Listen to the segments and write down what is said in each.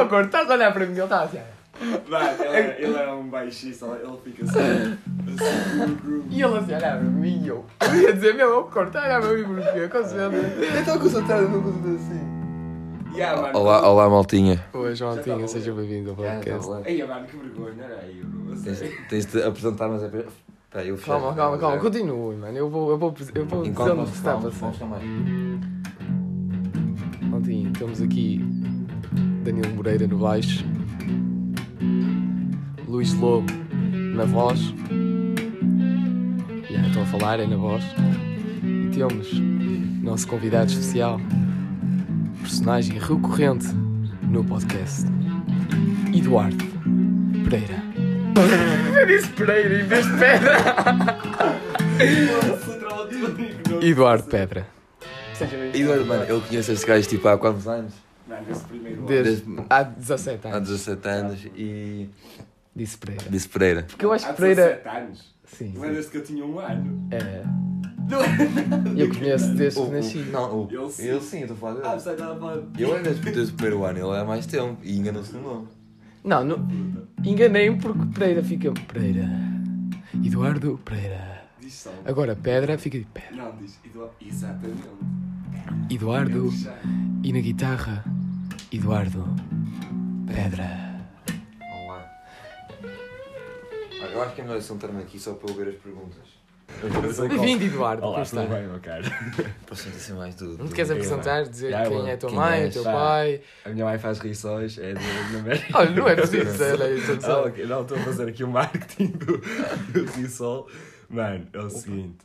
ó, oh, estás a olhar para mim, ele está assim. Vai, ele, é, ele é um baixista, ele fica assim. assim e ele assim, olhar para mim eu. Eu ia dizer, meu, eu corto, olhar para mim porque com certeza. Eu estou concentrado numa coisa assim. Yeah, mano, Olá, olá, maltinha. Oi, Joãotinho, seja bem-vindo ao podcast. Ei, mano, que vergonha, era aí, bro. Tens, de apresentar, mas é para. Pá, eu. Calma, calma, calma, continue, mano. Eu vou, eu vou, eu vou dizer Enquanto o que está a passar. Joãotinho, temos aqui Danilo Moreira no baixo, Luís Lobo na voz. Já estou a falar, é na voz. E temos nosso convidado especial, personagem recorrente no podcast, Eduardo Pereira. Eu disse Pereira em vez de Pedra. Eduardo Pedra. Eduardo, mano, eu conheço este gajo tipo há quantos anos? Primeiro ano. Desde Desde- há 17 Há anos. 17 anos e. Disse Pereira. Disse Pereira. Porque eu acho Há que Pereira. 17 anos. Sim. Não é desde que eu tinha um ano. É. Não é? Eu conheço desde que nasci. Não, o, Ele sim. eu sim, eu estou a falar Ah, dele. você estava a falar. Eu era desde, desde o primeiro ano, ele é há mais tempo e enganou-se no nome. Não, não enganei-me porque Pereira fica Pereira. Eduardo Pereira. Diz só. Agora Pedra fica de Pedra. Não, diz. Edu- Exatamente. Eduardo Eu e na guitarra Eduardo Pedra. Olá. Eu acho que é melhor sentar-me aqui só para eu ver as perguntas. Bem-vindo Eduardo, como Olá, está? tudo bem, meu caro? Para sentir mais tudo. Não te queres apresentar, dizer Já, quem é a tua mãe, o teu Pá. pai? A minha mãe faz rições, é de América. Olha, não é preciso dizer a Ah, introdução. ok. Não, estou a fazer aqui o marketing do, do Rissol. Mano, é o seguinte.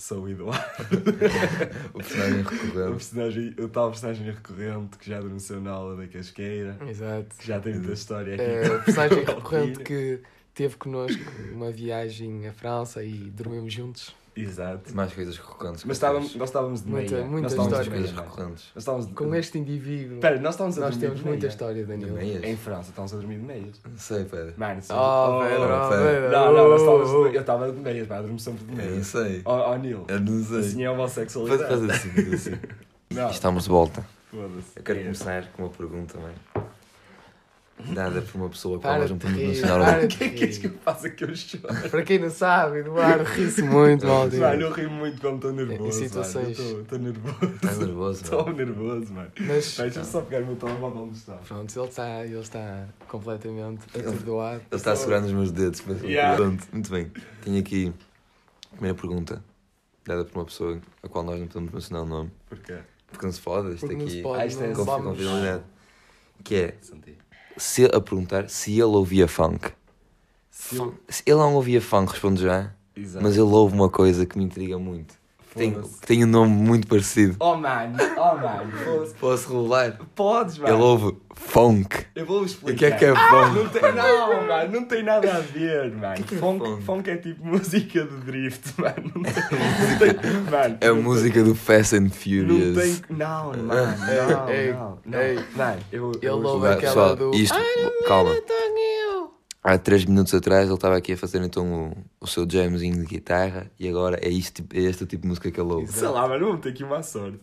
Sou o Eduardo. O personagem O, recorrente. personagem, o tal personagem recorrente que já adormeceu na aula da casqueira. Exato. Que já tem muita história aqui. É o personagem recorrente que teve connosco uma viagem à França e dormimos juntos. Exato. Mais coisas recorrentes. Mas estávamos, nós estávamos de Muita- meia. muita nós estávamos de história. coisas mano. recorrentes. Nós estávamos de... Com este indivíduo, Espera, nós estávamos a nós dormir temos de muita história, Danilo. De meias? Em França, estávamos a dormir de meias. Não sei, Pedro. Mano, se- Oh, Pedro, oh, Pedro. Pedro. Não, não, nós Oh, estávamos oh. de... Eu estava de meias, pá, eu dormi sempre de Eu não meias. sei. Ó, oh, Nil, Eu não sei. assim é a Faz, homossexualidade. faz assim, faz assim. Não, Estamos de volta. foda-se. Eu quero começar com uma pergunta, mãe. Dada por uma pessoa que podemos rir, mencionar para o O que é que és que eu faço que eu choro? Para quem não sabe, Eduardo ri-se muito, Mano, maldito. eu rio muito quando estou nervoso. Em situações- mano. Estou nervoso. Estás nervoso, Estou mano? nervoso, mano. Mas, Deixa-me só pegar o meu telemóvel onde está. pronto, ele está, ele está completamente atordoado. Ele está a segurar nos meus dedos. Mas... Yeah. Pronto, muito bem. Tenho aqui a primeira pergunta. Dada por uma pessoa a qual nós não podemos mencionar o nome. Porquê? Porque não se pode. Isto Porque não aqui se pode, Ah, isto é confidencialidade. Que é Senti. Se, a perguntar se ele ouvia funk. Se eu... Se ele não ouvia funk, responde já. Exato. Mas ele ouve uma coisa que me intriga muito. Tem, que tem um nome muito parecido. Oh, mano. Oh, mano. Foda-se. Posso revelar? Podes, mano. Ele ouve funk. Eu vou explicar. o que é que é Não funk? tem, não, mano, não tem nada a ver, mano. que é funk, funk? funk é tipo música de drift, mano. Não tem, não tem, mano, É a não música do Fast and Furious. não tem. Não, mano, não, não, não. ei. Mano, eu. Ele eu ouve Vai, aquela pessoal, do. isto, calma. Há 3 minutos atrás ele estava aqui a fazer então o, o seu jamzinho de guitarra e agora é, isto, é este o tipo de música que ele ouve. Sei lá, mano, vamos ter aqui uma sorte.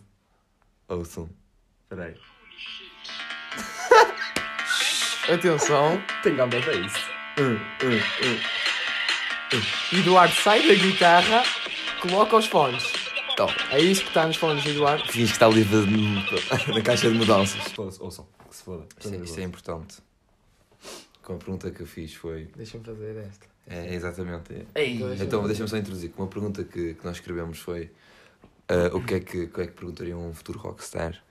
Ouçam. Espera aí. Atenção, Tem ganda bass. Eduardo sai da guitarra, coloca os fones. Então, É isto que está nos fones, Eduardo. finge que está livre de- na caixa de mudanças. Ouçam, que se foda. Isto, é- isto é importante. Com a pergunta que eu fiz foi. Deixa-me fazer esta. É, exatamente. é. Ei, Então, deixa-me só introduzir. Uma pergunta que, que nós escrevemos foi: ah, o, que é que, o que é que perguntariam a um futuro rockstar?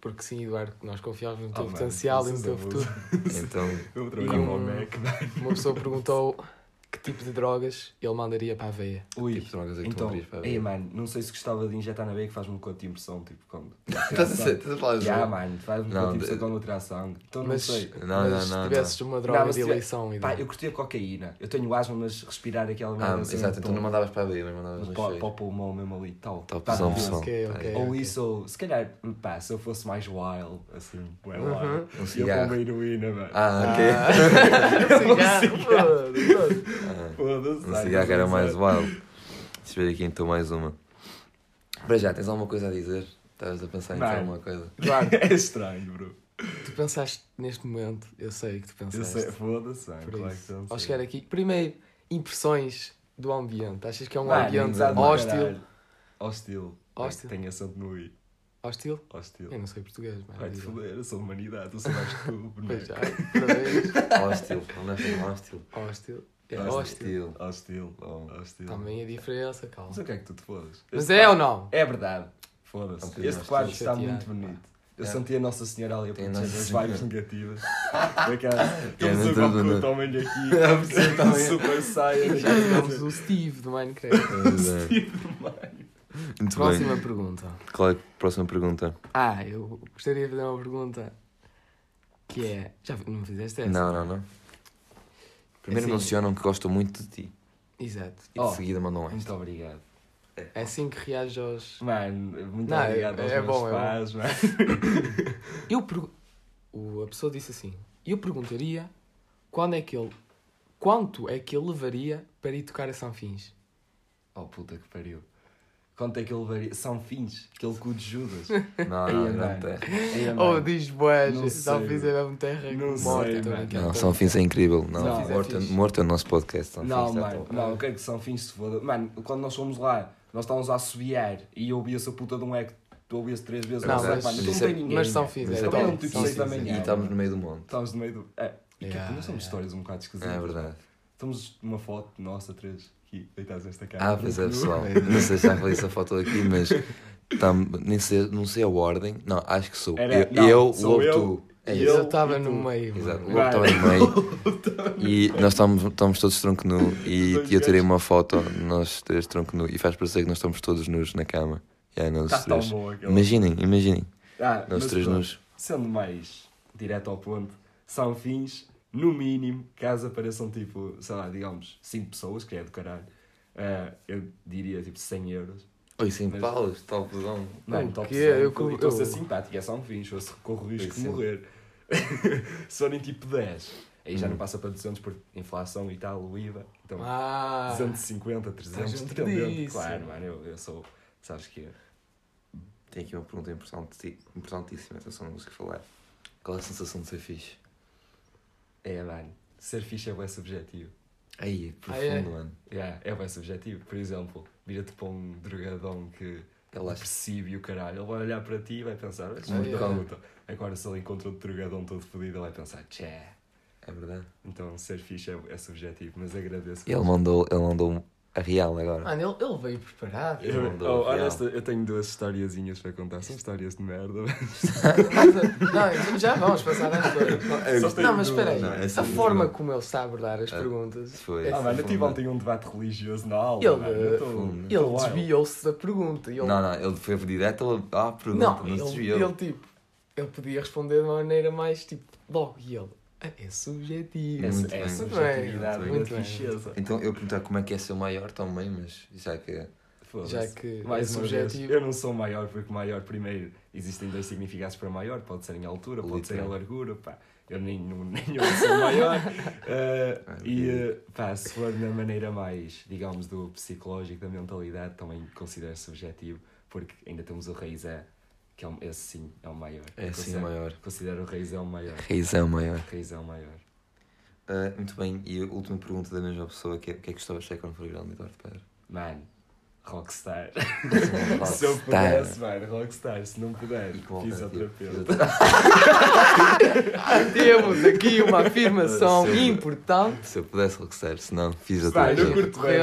Porque sim, Eduardo, nós confiávamos no teu Oh, potencial e no teu é futuro. Então, Eu vou trabalhar E um-. Uma pessoa perguntou que tipo de drogas ele mandaria para a veia. Ui, tipo de drogas é que tu então, mandarias para a ei, veia? mano, não sei se gostava de injetar na veia que faz-me um conto de impressão, tipo, quando... estás a ser- estás a falar de Já, mano, faz-me um Não, conto de impressão quando eu tirar sangue. Então não Mas, sei. Não, mas não, se não, tivesses uma droga Não, de eleição, Pá, Eduardo. eu curtia cocaína. Eu tenho asma, mas respirar aquela Ah, assim, exato, então não mandavas para a veia, mas mandavas para, para o pulmão mesmo ali, tal. Tal Tá prisão, bem. pessoal. Ok, ok. Ou isso, ou se calhar, pá, se eu fosse mais wild, assim, bué Uhum. wild, Um ia cigarro. com uma heroína, mano. Ah, ok. Ah, cigarro, foda-se. Ah, Foda-se. ai, cigarro era não mais sei. wild. Deixa eu ver aqui então mais uma. Para já, tens alguma coisa a dizer Estavas a pensar em dizer alguma coisa. Eduardo, É estranho, bro. tu pensaste neste momento, eu sei que tu Eu pensaste. sei, foda-se, Claro que não Ao sei. chegar aqui, primeiro, impressões do ambiente. Achas que é um Mano, ambiente hostil? Hostil. Hostil. Tem acento no I. Hostil? Hostil. Eu não sei português, mas. Vai-te foder, eu sou humanidade, eu sou mais que tu, boneco. Pois já, outra vez. Hostil, não é assim, hostil. Hostil. É Hostil. hostil. Hostil. Hostil. Também a diferença, calma. Mas o que é que tu te fodas? Mas Este é quadro- ou não? É verdade. É Foda-se. Este quadro está Chateado, muito pá. bonito. Eu É. senti a Nossa Senhora ali a proteger Senhora. vibes negativas. Daquela. Temos não o tudo, Goku também aqui. também. Super Saiyan. Já tivemos o Steve do Minecraft. Muito Próxima bem. pergunta. Qual é a próxima pergunta? Ah, eu gostaria de fazer uma pergunta que é. Já não me fizeste essa? Não, não, não. Primeiro Assim. mencionam que gostam muito de ti. Exato. E Oh, de seguida mandam esta. Muito obrigado. É assim que reage aos. Mano, muito Não, obrigado é- aos é meus bom, é bom. pais, mano. Eu pergu- o A pessoa disse assim: Eu perguntaria quando é que ele. Quanto é que ele levaria para ir tocar a São Fins? Oh puta que pariu. Quanto é que ele levaria? São fins. Aquele cu de Judas. Não, não, mano. grande terra. Aí, Oh, diz boas, Não São Fins é mesmo terra Não sei. Não, São Fins é incrível. Não, São Fins é morto, morto é o nosso podcast. São Não, Fins é mano, não, eu quero que São Fins se foda. Mano, quando nós fomos lá, nós estávamos a assobiar e eu ouvi essa puta de um eco, tu ouvias três vezes. Não, mas- mano, mas não é- tem ninguém. mas São? Fins é é Também não tipo da Fins é. E estamos no meio do monte. Estávamos no meio do. É, e que yeah, somos histórias um bocado esquisitas. É verdade. Estamos numa foto nossa, três, aqui, deitados nesta cara. Ah, pois é, pessoal. Não sei se já falei essa foto aqui, mas tam, nem sei, não sei a ordem. Não, acho que sou. Era- eu, não, eu, sou eu, tu. É isso. Eu estava no meio. Exato, o logo estava no meio. E nós estamos, estamos todos tronco nu. E eu tirei uma foto, nós três tronco nu. E faz parecer que nós estamos todos nus na cama. É, nós Está tão três. bom. Imaginem, imaginem. Ah, Nós três nus. Sendo mais direto ao ponto, são fins, no mínimo, caso apareçam tipo, sei lá, digamos, 5 pessoas, que é do caralho, ah, eu diria tipo 100 euros. Oi, sem Mas- paus, tal pedão. Mano, O top quê? 100, Eu eu co- estou a ser eu- simpático, é só um fins, se corro o risco de morrer. se forem tipo 10, aí já Hum. não passa para 200 por inflação e tal, o IVA. Então, Ah, 250, 300, junto dependendo. Claro, mano, eu, eu sou, sabes que é. Tem aqui uma pergunta importante, importantíssima. Atenção, não consigo falar. Qual é a sensação de ser fixe? É, mano, ser fixe é bem subjetivo. Aí, Ah, é? profundo, mano. Yeah, é bem subjetivo. Por exemplo, vira-te para um drogadão que Ele é percebe e o caralho. Ele vai olhar para ti e vai pensar, "Este Ah, muito yeah. puta." Agora, se ele encontra outro drogadão todo fodido, ele vai pensar, tchê. É verdade. Então, ser fixe é, é subjetivo, mas agradeço. Ele mandou, ele mandou a real agora. Mano, ele, ele veio preparado. Eu, oh, real. olha, esta- eu tenho duas historiazinhas para contar. São histórias de merda. não, já vamos passar às coisas. Só tenho Não, mas duas. espera aí. Não, é a é forma como ele está a abordar as Ah, perguntas. foi. é Ah, mano, eu tive ontem um debate religioso na aula. Ele- Ele desviou-se da pergunta. Ele, Não, não, ele foi direto à pergunta, não, não, se ele, desviou. ele tipo, ele podia responder de uma maneira mais tipo, logo, e ele, "Ah, é subjetivo. É, Muito é bem. subjetividade, Muito muito bem. Então eu perguntar como é que é ser o maior também, mas já que é. Já que Mais é uma vez, subjetivo. eu não sou maior porque maior, primeiro, existem dois significados para maior, pode ser em altura, pode ser em Literal. largura, pá. Eu nem, não, nem eu sou maior. Ah, e, eh, pá, se for na maneira mais, digamos, do psicológico, da mentalidade, também considero subjetivo, porque ainda temos o raiz é, que é um, esse sim, é o maior. É sim Considero- o maior. Considero o raiz é o maior. Reizão maior. Raiz é o maior. Ah, muito bem, e a última pergunta da mesma pessoa, que é, o que é que gostavas de ser quando for grande, Eduardo Pedro? Mano, rockstar. Rockstar. Se eu pudesse, mano, rockstar. Se não puder, fisioterapeuta. Temos aqui uma afirmação Sempre. importante. Se eu pudesse rockstar, se não, fiz a Vai, eu tua curto bem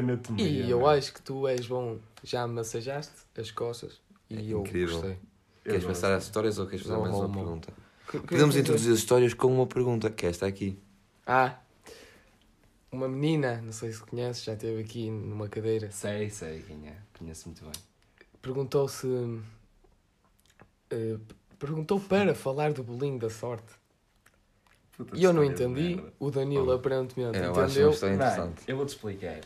anatomia. E eu mano. acho que tu és bom. Já massajaste as costas e É eu incrível. gostei. Eu Queres passar as histórias ou queres fazer Não, mais uma não, não. pergunta? Que- que- Podemos que- introduzir as histórias com uma pergunta, que é esta aqui. Ah, uma menina, não sei se conheces, já esteve aqui numa cadeira, Sei, sei quem é. Conheço muito bem. perguntou se. eh, perguntou para falar do bolinho da sorte. Puta E eu não entendi, o Danilo Oh. aparentemente É, entendeu. interessante. eu vou-te explicar.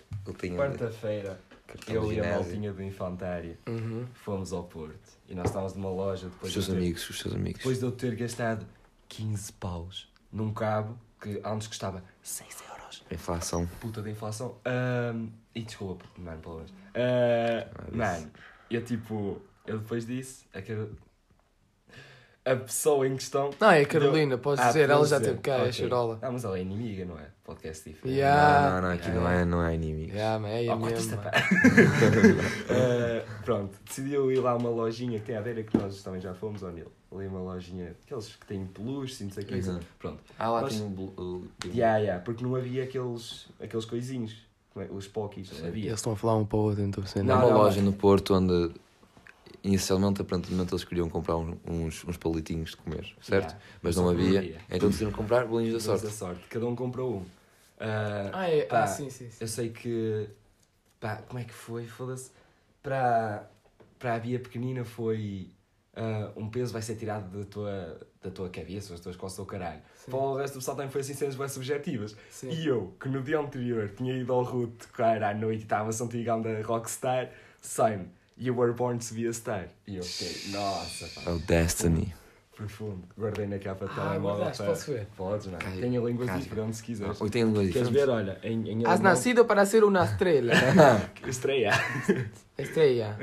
Quarta-feira, eu de e a maltinha do Infantário Uhum. fomos ao Porto. E nós estávamos numa loja Os depois teus de eu ter- amigos, os teus amigos. Depois de eu ter gastado 15 paus num cabo que antes custava 6 euros. Inflação. Puta da inflação. Ahm, e desculpa, mano. Ah, Ah, isso. mano, eu tipo, eu depois disse, a, Car- a pessoa em questão. Não, é a Carolina, podes Ah, dizer, ela já dizer. teve cá, é Ok. a Charola. Ah, mas ela é inimiga, não é? Podcast diferente. Yeah. Não, não, não, aqui não é, não é inimigo. Yeah, mas é a Oh. Eh, pronto, decidiu ir lá a uma lojinha que tem a ver, que nós também já fomos, ó Nil. Ali uma lojinha, aqueles que têm peluche, não sei o que. Exato. Pronto. Ah, lá Nós- tem um. Yeah, yeah, porque não havia aqueles, aqueles coisinhos, é? os pokis, não havia. eles estão a falar um para o outro, então você É Não, uma não, loja no Porto onde inicialmente, aparentemente, eles queriam comprar uns, uns palitinhos de comer, certo? Yeah, Mas não havia, havia. então decidiram comprar bolinhos da sorte. da sorte. Cada um comprou um. Ah, Ah, é, Pá, ah sim, sim, sim. Eu sei que. Pá, como é que foi? Foda-se. Para, para a Bia pequenina foi. ah, um peso vai ser tirado da tua, da tua cabeça, das tuas costas ou caralho. Sim. Para o resto do pessoal também foi assim cenas bem subjetivas. Sim. E eu, que no dia anterior tinha ido ao Root tocar à noite e estava a São da Rockstar, sai-me. You were born to be a star. E eu fiquei, nossa, pá, Oh, Destiny. profundo. Guardei na capa de Ah, telemóvel. pá. posso ver? Podes, não é? Cai- Tenho línguas cai- diferentes se quiseres. Ou tem línguas Queres diferentes? ver? Olha, em, em Has alemão- nacido para ser una estrela. Estreia. Estrela.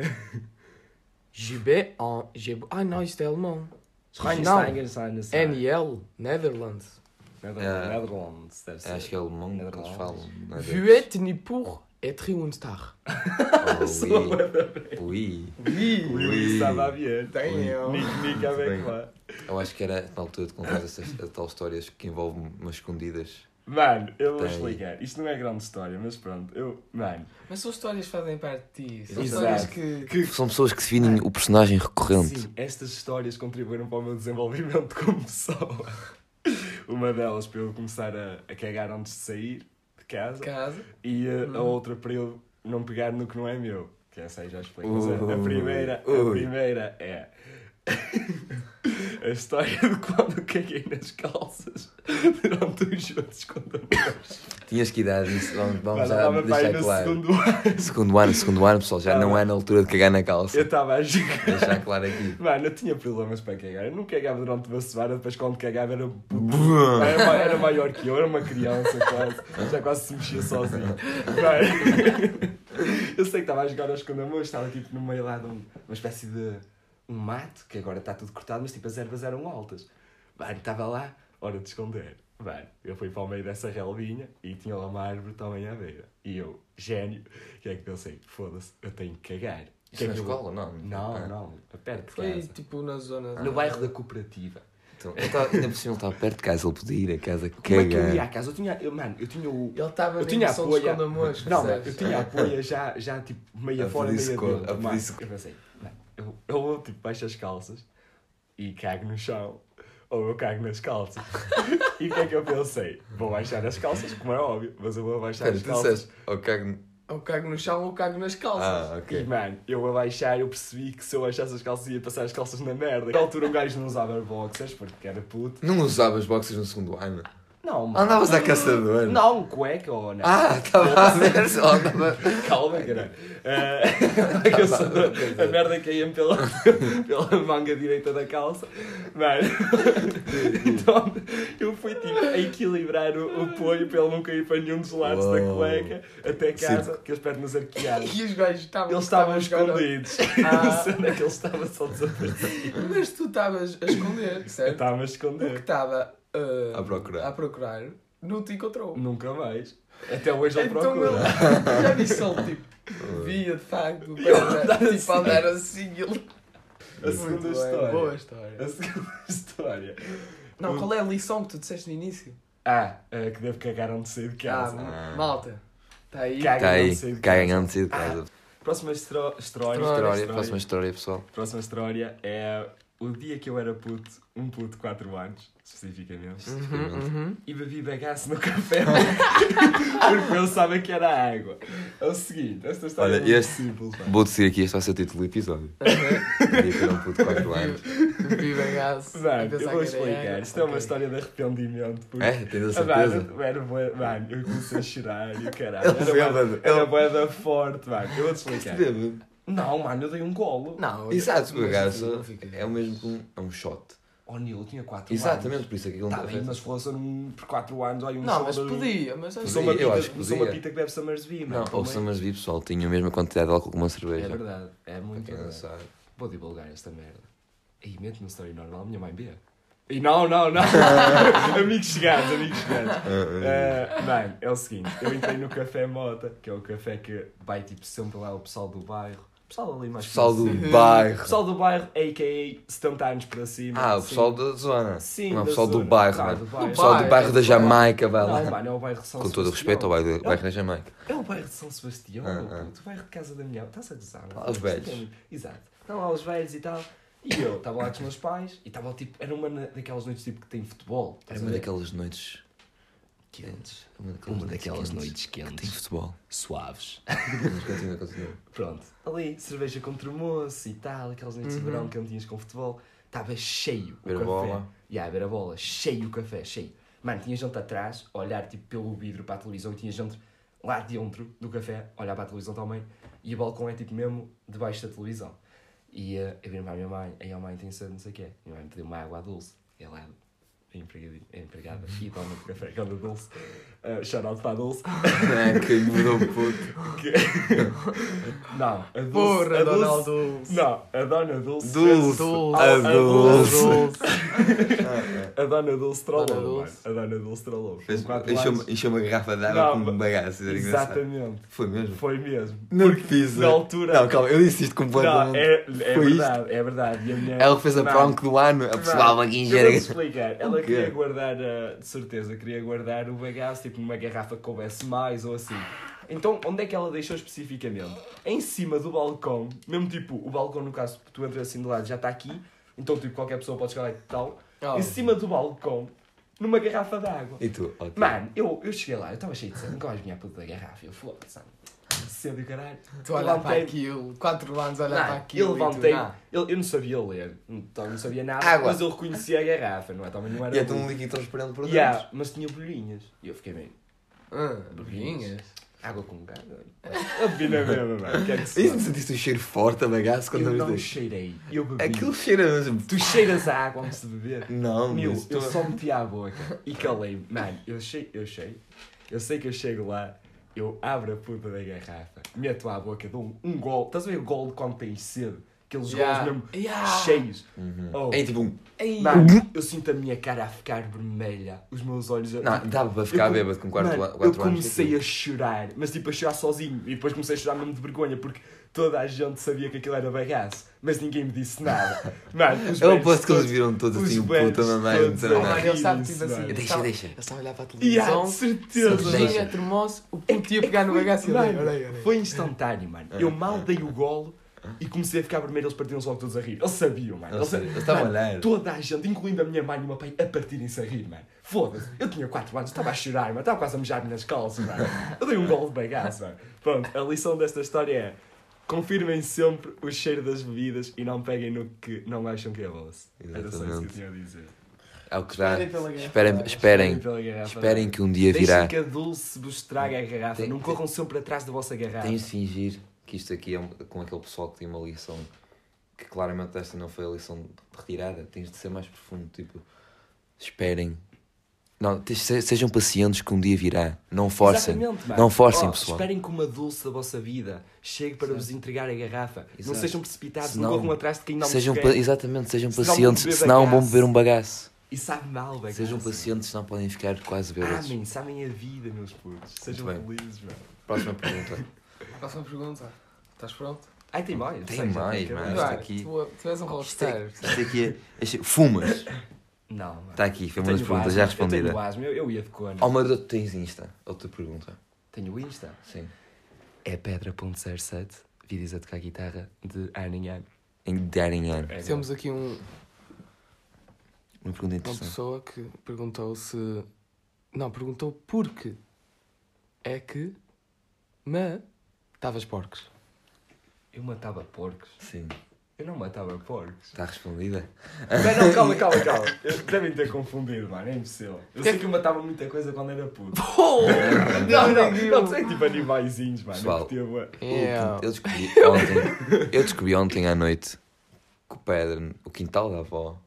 Je vais en... Je... Ah, não, isto é alemão. Schweinsteiger, Schweinsteiger. NL, Netherlands. Netherlands, É. Netherlands, deve ser. Acho que é alemão que eles Netherlands. falam. não é? Vuet ni pour être un star. Oh, oui. oui. Oui, oui, estava a ver. Damn. Nick, Nick, avec moi. Eu acho que era na altura de contar essas tal histórias que envolvem umas escondidas. Mano, eu vou explicar. Isto não é grande história, mas pronto. Eu, mano, Mas são histórias que fazem parte de ti. São Exato. histórias que... que São pessoas que definem o personagem recorrente. Sim, estas histórias contribuíram para o meu desenvolvimento como pessoa. Uma delas para eu começar a, a cagar antes de sair de casa Casa. e a, a Hum. outra para eu não pegar no que não é meu. Que essa aí já explico. Mas a, a primeira, a ui. primeira é a história de quando caguei nas calças durante os juntos condutores. Tinhas que idade nisso? Vamos, vamos já deixar claro. segundo ano. Segundo ano, segundo ano, pessoal, já Tá não é na altura de cagar na calça. Eu estava a jogar. Deixar claro aqui. Mano, eu tinha problemas para cagar. Eu não cagava durante uma semana, depois quando cagava era, era, era maior que eu, era uma criança quase. Já quase se mexia sozinho. Mano, eu sei que estava a jogar aos esconda estava tipo no meio lá de um- uma espécie de um mato, que agora está tudo cortado, mas tipo as ervas eram altas. Mano, estava lá, hora de esconder. Mano, eu fui para o meio dessa relvinha e tinha lá uma árvore também à beira. E eu, gênio, que é que pensei? Foda-se, eu tenho que cagar. Isso que é na que eu- escola? Não. Não, Ah. não, perto de Foi casa. tipo na zona... No bairro da cooperativa. Então, ele estava, ainda por cima ele estava perto de casa, ele podia ir a casa Como é que eu ia à cagar. casa? Eu tinha, eu, mano, eu tinha o. Ele estava Eu na tinha a emissão dos poia. Condamores, Não, mano, eu tinha a poia já, já tipo, meia A fora, meia dentro. Eu pensei, mano, eu, eu ou, tipo baixo as calças e cago no chão, ou eu cago nas calças. e o que é que eu pensei? Vou baixar as calças, como é óbvio, mas eu vou baixar Espera, as calças. disseste, oh, cago... Ou cago no chão ou cago nas calças. Ah, E, ok. mano, eu a baixar, eu percebi que se eu baixasse as calças ia passar as calças na merda. Na altura um gajo não usava boxers porque era puto. Não usavas boxers no segundo ano? Não, mano. Andavas à caçador? Não, cueca ou não. Ah, estava a ver. Calma, caralho. Eh, eu sou- a merda caía-me pela, pela manga direita da calça. Mano, então eu fui tipo a equilibrar o, o apoio para ele não cair para nenhum dos lados da cueca até casa, que as pernas arqueadas. E os gajos estavam... Eles estavam a escondidos. Ah. Onde é que ele estava só desaparecido. Mas tu estavas a esconder, Eu certo? estava a O que esconder. estava uh, A procurar. a procurar não te encontrou. Nunca mais. Até hoje ele Então procura. ele já disse ele tipo, via de facto, para, tipo a andar assim. Ele... A segunda Muito bem, história. Boa história. A segunda história. Não, qual é a lição que tu disseste no início? Ah, eh, que devo cagar onde sair de casa. Ah, malta. Está aí. Caga. Está aí, não sei de caguem casa. antes de ir de casa. Próxima estro... história, História, próxima história, pessoal. Próxima história é o dia que eu era puto, um puto de 4 anos, especificamente, Uhum, uhum. e bebi bagaço no café porque pensava que era água. É o seguinte, esta história Olha, é muito este- simples. Vou decidir aqui, este vai ser o título do episódio. Dia que era um puto de 4 anos. Viva gás. Mano, eu vou explicar. Isto é uma história de arrependimento. Porque... É? Tens a Ah, certeza? Mano, era mano, eu comecei a chorar e o caralho. Ele Era, era boeda forte, mano. Eu vou-te explicar. Não, mano, eu dei um golo. Não, Exato, o não fica- é o mesmo que um, é um shot. Oh, Nil, eu tinha 4 Exatamente, por isso é que aquilo Tá não bem, mas fosse um, por 4 anos, olha, um Não, mas shoulder- podia, mas Sou assim. uma, Podia, eu pita, acho que sou uma podia. pita que bebe Summersby, Não, mano. ou também. Summersby, pessoal, tinha a mesma quantidade de álcool que uma É cerveja. verdade, é muito quem não verdade. sabe. vou divulgar esta merda. E mete no story normal, minha mãe vê. E não, não, não. amigos chegados, amigos chegados. Uh, mano, é o seguinte, eu entrei no Café Mota, que é o café que vai tipo sempre lá o pessoal do bairro. O pessoal ali mais Pessoal do. O bairro. pessoal do bairro, a.k.a. 70 anos para cima. Ah, o Sim. pessoal da zona. Sim, Não, o pessoal do bairro, Claro, mano. do bairro. O pessoal do bairro, da do Jamaica, vai Não, lá. mano, é o bairro de São Com todo o respeito ao bairro, bairro da Jamaica. É o bairro de São Sebastião, Ah, ah. O bairro de casa da minha. Estás a gozar, não? Lá os velhos. Exato. Estão lá os velhos e tal. E eu estava lá com os meus pais e estava tipo. Era uma daquelas noites tipo que tem futebol. Era uma daquelas noites. Quentes. Uma Uma daquelas quentes noites Que tem quentes. futebol. Suaves. Continua, continua. Pronto. Ali, cerveja com termoço e tal, aquelas noites de verão quentinhas com futebol. Estava cheio o Ver a café. bola. E a ver a bola. Cheio o café, cheio. Mano, tinha gente atrás, a olhar tipo pelo vidro para a televisão e tinha gente lá dentro do café, a olhar para a televisão também. E o balcão é tipo mesmo debaixo da televisão. E eh, eu vim para a minha mãe, aí a mãe tem sede, não sei o quê. Minha mãe me pediu uma água doce. Ela é empregada, a empregada e dona do café, que é da Dulce. Uh, shout out para a Dulce. É, que mudou puto. Que- Não, a Dulce. Porra, a Donald Dulce, Dulce. Não, a dona Dulce. Dulce. Dulce. A A Dulce. A dona Dulce trollou, Dona mano. Dulce. A dona Dulce trollou. Encheu uma- garrafa de água Não, com um bagaço. Exatamente. Foi mesmo? Foi mesmo. Não Porque fiz. Na altura. Não, calma, eu disse isto Não, completamente. é, é Foi verdade, é verdade. Minha... Ela fez a prank do ano, a pessoal aqui em. Ela? Queria guardar, uh, de certeza, queria guardar o bagaço, tipo numa garrafa que coubesse mais ou assim. Então, onde é que ela deixou especificamente? Em cima do balcão, mesmo tipo, o balcão, no caso, tu entras assim do lado, já está aqui, então tipo, qualquer pessoa pode chegar lá e tal. Oh. Em cima do balcão, numa garrafa de água. E tu? Ok. Mano, eu, eu cheguei lá, eu estava cheio de sede, nunca mais vinha a puta da garrafa. Eu foda-se, sabe? Cedo e caralho. Tu olhar para aquilo, 4 anos olhar para Não, aquilo. eu e tu, levantei, não. eu, eu não sabia ler, então não sabia nada, Água. mas eu reconhecia a garrafa, não é? Também não era. E é um líquido transparente por dentro. Yeah, mas tinha bolhinhas. E eu fiquei meio. Ah, bebinhas. Água com gás. Eu bebi na mesma, mano. E não foda. sentiste um cheiro forte a bagaço quando Eu não cheirei. Eu bebi. Aquilo cheira mesmo. Tu cheiras a água antes de beber? Não, Meu, mas eu tu- só meti à boca e calei-me. Mano, eu sei, eu sei. Eu sei que eu chego lá, eu abro a puta da garrafa, meto à boca, dou um, um gol. Estás a ver o gol de quando tens sede? Aqueles Yeah. gols mesmo Yeah. cheios. Uhum. Oh. É tipo um. Mano, eu sinto a minha cara a ficar vermelha, os meus olhos a... Não, dava para ficar Eu com- bêbado com 4 Mano, anos. Eu comecei a chorar, mas tipo a chorar sozinho. E depois comecei a chorar mesmo de vergonha, porque toda a gente sabia que aquilo era bagaço. Mas ninguém me disse nada. Mano, os Eu aposto que eles viram todos os assim, puta mamãe, não disseram nada. mano, ele rir-se, tipo assim. ele Deixa, estava- deixa. Ele estava a olhar para a Yeah, televisão. de certeza. Termoço, o puto ia pegar no bagaço e ele. Olha aí. Foi instantâneo, mano. Eu mal dei o golo e comecei a ficar vermelho, eles partiram-se logo todos a rir. Eles sabiam, mano. Eles estavam a olhar. Toda a gente, incluindo a minha mãe e o meu pai, a partirem-se a rir, mano. Foda-se. Eu tinha 4 anos, estava a chorar, mano. Estava quase a mejar-me nas calças, mano. Eu dei um golo de bagaço, mano. Pronto, a lição desta história é... Confirmem sempre o cheiro das bebidas e não peguem no que não acham que é vosso. Era só isso que eu Exatamente. tinha a dizer. É o que dá. Esperem. Esperem, esperem, pela garrafa. esperem que um dia Deixem virá. que a Dulce vos traga a garrafa. Tem- não tem- corram sempre atrás da vossa garrafa. Tens de fingir que isto aqui é um- com aquele pessoal que tem uma lição que claramente esta não foi a lição retirada. Tens de ser mais profundo. Tipo, esperem. Não, sejam pacientes que um dia virá. Não forcem. Não forcem, Oh, pessoal. Esperem que uma dulce da vossa vida chegue para vos entregar a garrafa. Não Exato. sejam precipitados, Senão- não corram atrás de quem não Sejam quer. exatamente, sejam Senão pacientes. Senão vão beber um bagaço. E sabe mal, bagaço. Sejam pacientes, senão podem ficar quase bêbados. Amém, sabem a vida, meus putos. Sejam felizes, mano. Próxima pergunta. Próxima pergunta. Estás pronto? Ai, tem mais. Tem mais, tem mano. mais. Isto aqui- Tu, tu és um rockstar. é, isto aqui é. Fumas. Não, mano. Está aqui, foi Eu uma das tenho perguntas asma, já Eu respondida. tenho asma, eu, eu ia de cona. Ó, mas tu tens Insta? Outra pergunta. Tenho o Insta. Sim. É pedra.07, vídeos a tocar guitarra de diário em ano. É, Temos aqui um, Uma pergunta uma interessante. pessoa que perguntou se. Não, perguntou porque é que me estavas porcos. Eu matava porcos. Sim. Eu não matava porcos. Está respondida? Não, não, calma, calma, calma. Eles devem ter confundido, mano. É impossível. Eu sei que eu matava muita coisa quando era puto. Não, não, não, sei tipo animaizinhos, mano. Pessoal, Eu. Yeah. Eu descobri ontem. Eu descobri ontem à noite que o Pedro, o quintal da avó,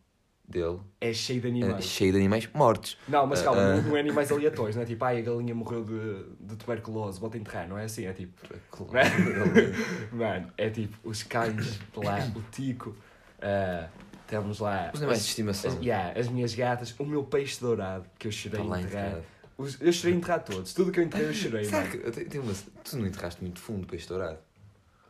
dele É cheio de é animais. cheio de animais mortos. Não, mas calma, Ah, ah. não, é animais aleatórios, não é tipo, ai, a galinha morreu de, de tuberculose, bota enterrar, não é assim, é tipo. Mano, é tipo, os cães lá, o tico, ah, temos lá. Os animais as- de estimação. As, yeah, as minhas gatas, o meu peixe dourado, que eu chorei a enterrar. Os- eu chorei enterrar todos, tudo que eu enterrei eu chorei, Será mano. que, eu tenho uma- tu não enterraste muito fundo o peixe dourado?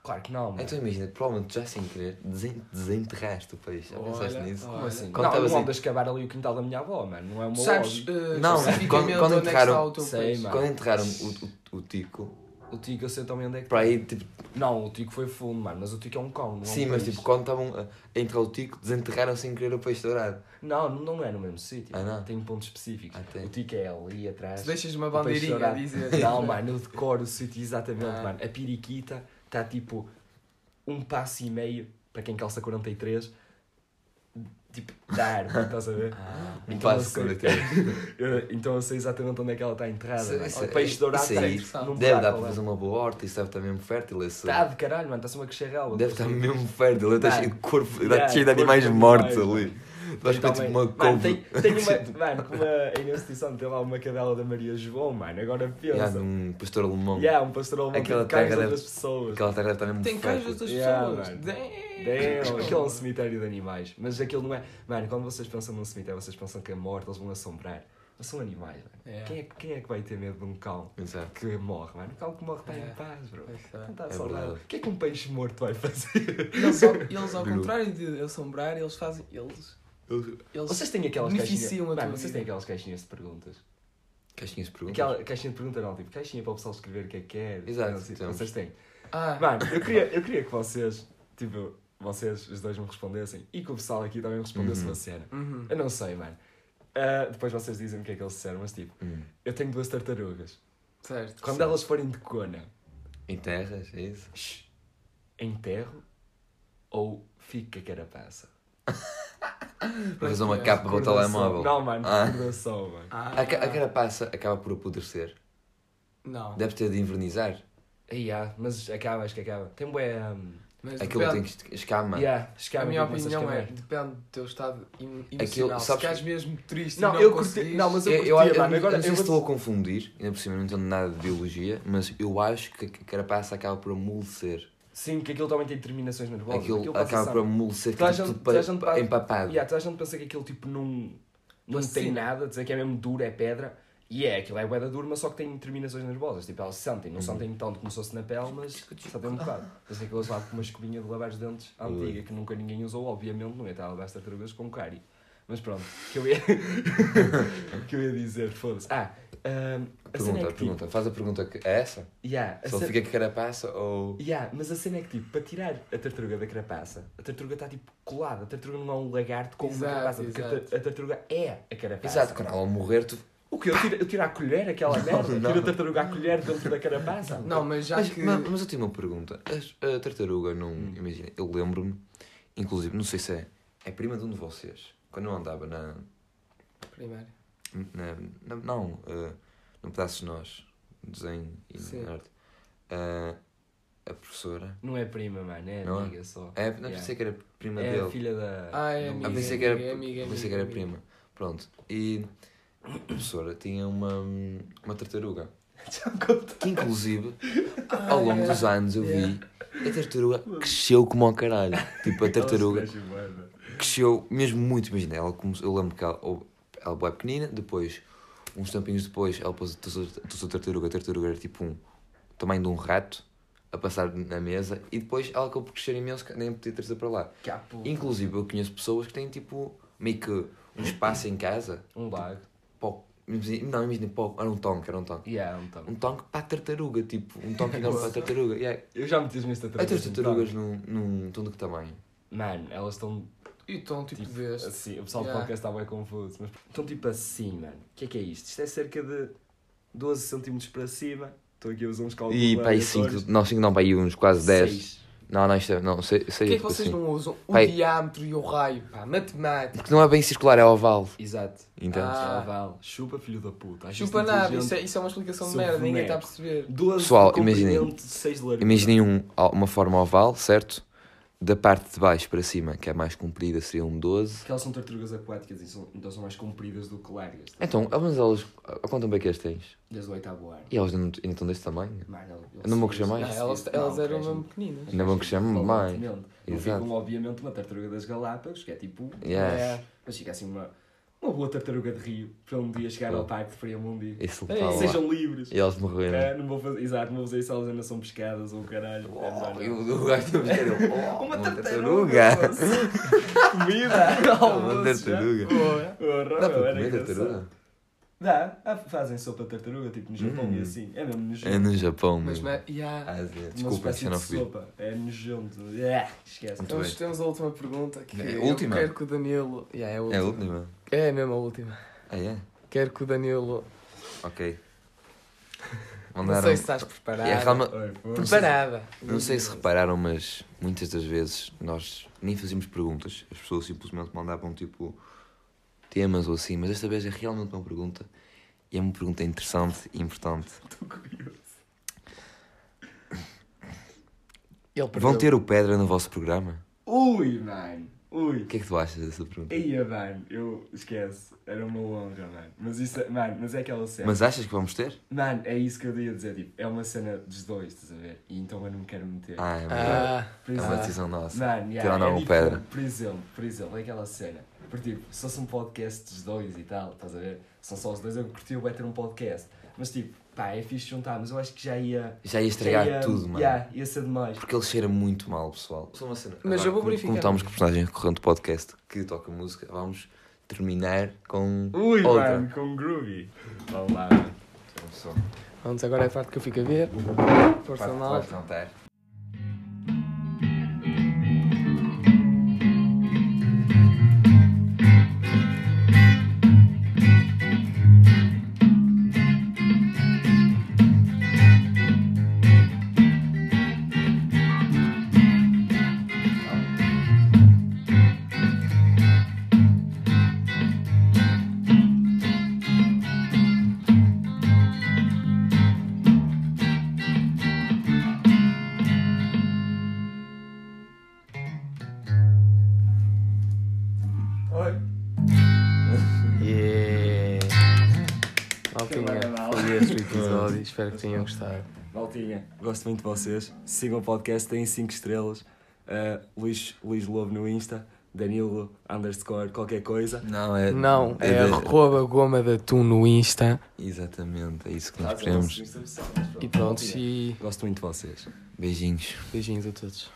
Claro que não, mano. Então imagina, provavelmente já sem querer desen- desenterraste o peixe. Já pensaste Olha, nisso? olha. Como assim? Quando não, não em- andas cavar ali o quintal da minha avó, mano. Não é uma Sabes uh, Não, quando- quando é enterraram- o Sei, peixe? mano. Quando enterraram o, o, o tico, O Tico eu sei também onde é que para tá. aí, tipo, Não, o Tico foi fundo, mano. Mas o Tico é um cão, não é sim, um mas peixe. tipo, quando estavam a entrar o tico, desenterraram sem querer o peixe dourado. Não, não é no mesmo sítio. Ah, não? Tem pontos específicos. Ah, tem. O Tico é ali atrás. Tu deixas uma O bandeirinha a dizer. Não, mano, eu decoro o sítio exatamente, Ah. mano. A periquita está tipo um passo e meio, para quem calça 43, tipo, da árvore, estás a ver? Um Então eu passo sei-. Eu- então eu sei exatamente onde é que ela está enterrada. Isso- mano. isso- o peixe dourado isso está aí tipo, num Deve dar para fazer uma boa horta, isso deve estar mesmo fértil. Esse... Está de caralho, mano, está-se uma relva. Deve estar mesmo fértil, Mano. cheio de corpo, Yeah, cheio de animais mortos ali. Vais para tipo uma Mano, couve. tem, tem uma. Mano, como a Inês Tição tem lá uma cadela da Maria João, mano. Agora pensa. Yeah, um pastor alemão. Yeah, um pastor alemão Aquela que das deve- pessoas. Aquela terra deve estar mesmo Tem queijos das Yeah, pessoas. mano. Damn. Damn, aquilo é um cemitério de animais. Mas aquilo não é. Mano, quando vocês pensam num cemitério, vocês pensam que a morte eles vão assombrar. Mas são animais, mano. Yeah. Quem, é, quem é que vai ter medo de um cão Exato. que morre, mano? O cão que morre está em paz, bro. É. Não está É saudável. O que é que um peixe morto vai fazer? Eles, ao, eles, ao contrário de assombrar, eles fazem. Eles. Eles Vocês têm aquelas caixinhas. Mano, vocês têm aquelas caixinhas de perguntas. Caixinhas de perguntas. Aquela caixinha de perguntas não, tipo, caixinha para o pessoal escrever o que é que quer. Exato, Assim, temos. Vocês têm. Ah, Mano, eu queria, eu queria que vocês, tipo, vocês, os dois me respondessem e que o pessoal aqui também me respondesse Uhum. uma cena. uhum. Eu não sei, mano. Ah, depois vocês dizem o que é que eles disseram, mas tipo, Hum. eu tenho duas tartarugas. certo. Quando Certo. elas forem de cona, Em terras, é isso? shh, enterro ou fico com a carapaça? Para fazer uma é, capa para o telemóvel. Não, mano, Ah. recordação, mano. Ah, A, a carapaça acaba por apodrecer. Não. Deve ter de invernizar. Aí, ah, mas acaba, acho que acaba. Tem bué. Um, Mas Aquilo tem depende. que escama. yeah, A escama, minha a opinião é, depende do teu estado em- Aquilo, emocional. Se sabes queres que- mesmo triste Não, e não eu curti- não, mas eu Eu, eu, curtia, eu, mano, eu agora não sei eu se vou- estou a confundir, ainda por cima eu não entendo nada de biologia, mas eu acho que a carapaça acaba por amolecer. Sim, que aquilo também tem terminações nervosas. Aquilo Aquilo acaba por amolecer, gente- tudo gente pa- empapado. Yeah, toda a gente pensa que aquilo tipo não, não tem Fascina. nada, dizer que é mesmo duro, é pedra. E é, aquilo é bué duro, mas só que tem terminações nervosas. Tipo, elas sentem, não Uhum. sentem tanto como se fosse na pele, mas só tem um bocado. É que eles lá com uma escovinha de lavar os dentes antiga, que nunca ninguém usou, obviamente, não ia estar a lavar as tartarugas com cárie. Mas pronto, o que eu ia, que eu ia dizer, foda-se. Ah, a cena Pergunta, é que tipo, pergunta. Faz a pergunta que é essa? yeah, a Se ele cena- fica com carapaça ou. Yeah, mas a cena é que, tipo, para tirar a tartaruga da carapaça, a tartaruga está, tipo, colada. A tartaruga não é um lagarto com uma Exato, carapaça, porque a, exato. a tartaruga é a carapaça. Exato, quando ela morrer, tu. O que? Eu tiro, eu tiro a colher, aquela merda? não. Tiro a tartaruga à colher dentro da carapaça? Não, mas já Mas, que... mas, mas eu tenho uma pergunta. As- A, tartaruga não. Hum. Imagina, eu lembro-me, inclusive, não sei se é. É prima de um de vocês. Quando eu andava na. Primeiro. na, na- não, eh, no pedaço de nós, desenho e Sim. arte. eh, a professora. Não é prima, mano, é Não é? amiga só. É, não Yeah. pensei que era prima É a dele. filha da... Ah, é amiga. Ah, pensei que era, amiga, amiga, pensei que era amiga. prima. Pronto. E a professora tinha uma, uma tartaruga. Que inclusive, Ah, ao longo é. dos anos eu vi, Yeah. a tartaruga cresceu como ao caralho. Tipo, a tartaruga Cresceu mesmo muito. Imagina, ela começou, eu lembro que ela, ela era pequenina, depois, uns tampinhos depois, ela pôs a sua- tartaruga. A tartaruga era tipo um tamanho de um rato a passar na mesa e depois ela acabou por crescer imenso, que nem podia trazer para lá. Inclusive, eu conheço pessoas que têm tipo meio que um espaço em casa. Um lago. Imagina- não, imagina, pó, era um tonque, era um tonque. Yeah, um tanque. Um tonque para a tartaruga, tipo, um tonque enorme para a tartaruga. Yeah. Eu já meti as minhas As tartarugas. num tartarugas não, não estão de que tamanho? Mano, elas estão E então, tipo, Tipo, deste. assim, o pessoal Yeah. do podcast está bem confuso. Mas estão tipo assim, mano. O que é que é isto? Isto é cerca de 12 cm para cima. Estou aqui a usar uns cálculos. E para aí 5, não 5 não, para aí uns quase 10. Seis. Não, não, isto é, não, sei, sei Porquê é que tipo vocês assim. não usam o Pai. diâmetro e o raio? Pá, matemática. Porque não é bem circular, é oval. Exato. Entendes? Ah. Ah. Val. Chupa, filho da puta. Chupa nada, isso é, isso é uma explicação de merda, ninguém está a perceber. 12 Pessoal, de imaginem. comprimento, 6 de largura. Imaginem um, uma forma oval, certo? Da parte de baixo para cima, que é mais comprida, seria um 12. Porque elas são tartarugas aquáticas e são, então são mais compridas do que largas. Então, mas elas. A quanto bem que as tens? Desde o oitavo ano. E elas ainda não- ainda estão desse tamanho? Não vou crescer mais. Não, elas, Não, elas eram mesmo pequeninas. Ainda vão crescer mais. Valentemente. Não Exato. ficam, obviamente, uma tartaruga das Galápagos, que é tipo. Yeah. É. Mas fica assim uma, uma boa tartaruga de rio para um dia chegar ao Oh. parque de Friamundi. Letal lá. Sejam livres. E elas morreram. É, não vou fazer, exato, não vou fazer isso, elas ainda são pescadas ou caralho. É, Oh, não, e não. o o gajo tem oh, Uma uma tartaruga. tartaruga. Comida! Uma tartaruga. Porra, Dá para comer tartaruga? Dá, ah, fazem sopa de tartaruga, tipo no Japão Hum. e assim. É mesmo nojento. É no Japão Mas, mesmo. mas yeah. Ásia. Uma Desculpa, espécie de xenofobia. sopa. É nojento. Yeah, esquece. Muito Então bem. temos a última pergunta. Que É a eu última? quero que o Danilo. Yeah, é a última. É a última? É mesmo a última. Ah, é? Quero que o Danilo. Ok. Não Mandaram... sei se estás preparado. É, pô. Preparada. Não sei se repararam, mas muitas das vezes nós nem fazíamos perguntas. As pessoas simplesmente mandavam tipo temas ou assim, mas desta vez é realmente uma pergunta. E é uma pergunta interessante e importante. Estou curioso. Ele Vão ter o Pedra no vosso programa? Ui, mano. Ui. O que é que tu achas dessa pergunta? Ia, mano, eu esquece. Era uma honra, mano. Mas isso, é- mano, mas é aquela cena. Mas achas que vamos ter? Mano, é isso que eu ia dizer, tipo, é uma cena dos dois, estás a ver? E então eu não me quero meter. Ah, é verdade. Ah, é uma decisão nossa. Mano, yeah, Tirar não é o diferente. Pedra. Por exemplo, por exemplo, é aquela cena. Porque tipo, se fosse um podcast dos dois e tal, estás a ver? São só os dois, eu curti o ter um podcast. Mas tipo, pá, é fixe juntar, mas eu acho que já ia. Já ia estragar já ia, tudo, mano. Yeah, ia ser demais. Porque ele cheira muito mal, pessoal. Só uma cena. Mas eu vou verificar. Como estamos com o personagem recorrente do podcast que toca música, vamos terminar com. Ui, outra. mano, com groovy. Vamos lá, mano. Só. Vamos agora é a parte que eu fico a ver. Força mal. cantar. Espero que tenham gostado. Maltinha, gosto muito de vocês. Sigam o podcast, têm 5 estrelas. Uh, Luís, Luís Lobo no Insta. Danilo underscore qualquer coisa. Não, é. Não, é de- arroba goma de atum no Insta. Exatamente, é isso que Ah, nós queremos. E pronto, e Gosto muito de vocês. Beijinhos. beijinhos a todos.